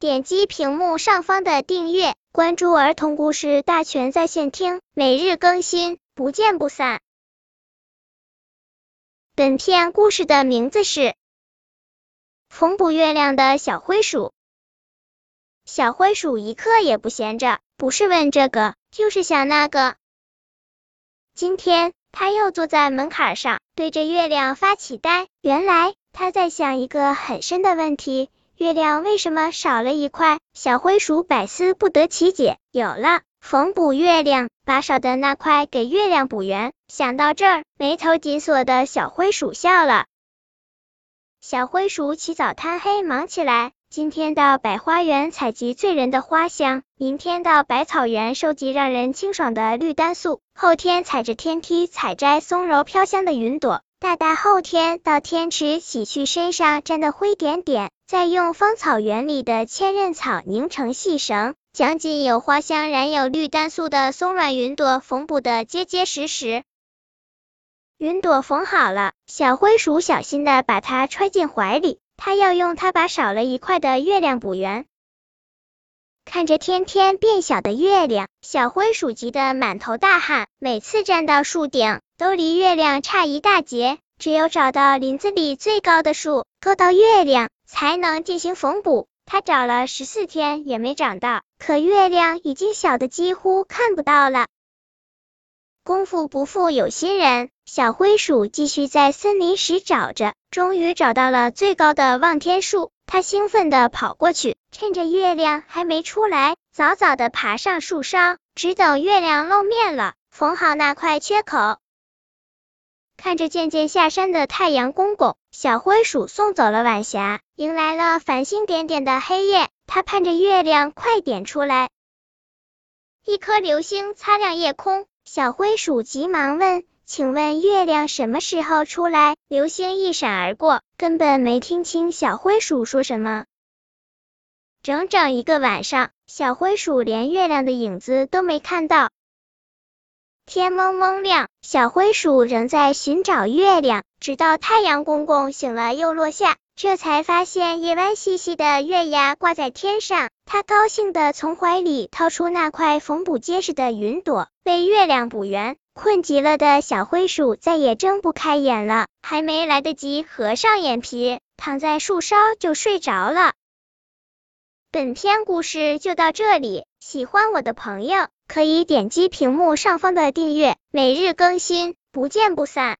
点击屏幕上方的订阅，关注儿童故事大全在线听，每日更新，不见不散。本片故事的名字是《缝补月亮的小灰鼠》。小灰鼠一刻也不闲着，不是问这个，就是想那个。今天，他又坐在门槛上，对着月亮发起呆。原来。他在想一个很深的问题：月亮为什么少了一块？小灰鼠百思不得其解。有了，缝补月亮，把少的那块给月亮补圆。想到这儿，眉头紧锁的小灰鼠笑了。小灰鼠起早贪黑忙起来，今天到百花园采集醉人的花香，明天到百草园收集让人清爽的绿丹素，后天踩着天梯采摘松柔飘香的云朵。大大后天到天池洗去身上沾的灰点点，再用芳草园里的千仞草拧成细绳，将仅有花香染有绿丹素的松软云朵缝补的结结实实。云朵缝好了，小灰鼠小心的把它揣进怀里，它要用它把少了一块的月亮补圆。看着天天变小的月亮，小灰鼠急得满头大汗，每次站到树顶。都离月亮差一大截，只有找到林子里最高的树，够到月亮，才能进行缝补。他找了十四天也没找到，可月亮已经小的几乎看不到了。功夫不负有心人，小灰鼠继续在森林时找着，终于找到了最高的望天树。他兴奋地跑过去，趁着月亮还没出来，早早的爬上树梢，只等月亮露面了，缝好那块缺口。看着渐渐下山的太阳公公，小灰鼠送走了晚霞，迎来了繁星点点的黑夜。它盼着月亮快点出来。一颗流星擦亮夜空，小灰鼠急忙问：“请问月亮什么时候出来？”流星一闪而过，根本没听清小灰鼠说什么。整整一个晚上，小灰鼠连月亮的影子都没看到。天蒙蒙亮，小灰鼠仍在寻找月亮，直到太阳公公醒了又落下，这才发现一弯细细的月牙挂在天上。他高兴的从怀里掏出那块缝补结实的云朵，为月亮补圆。困极了的小灰鼠再也睁不开眼了，还没来得及合上眼皮，躺在树梢就睡着了。本篇故事就到这里，喜欢我的朋友可以点击屏幕上方的订阅，每日更新，不见不散。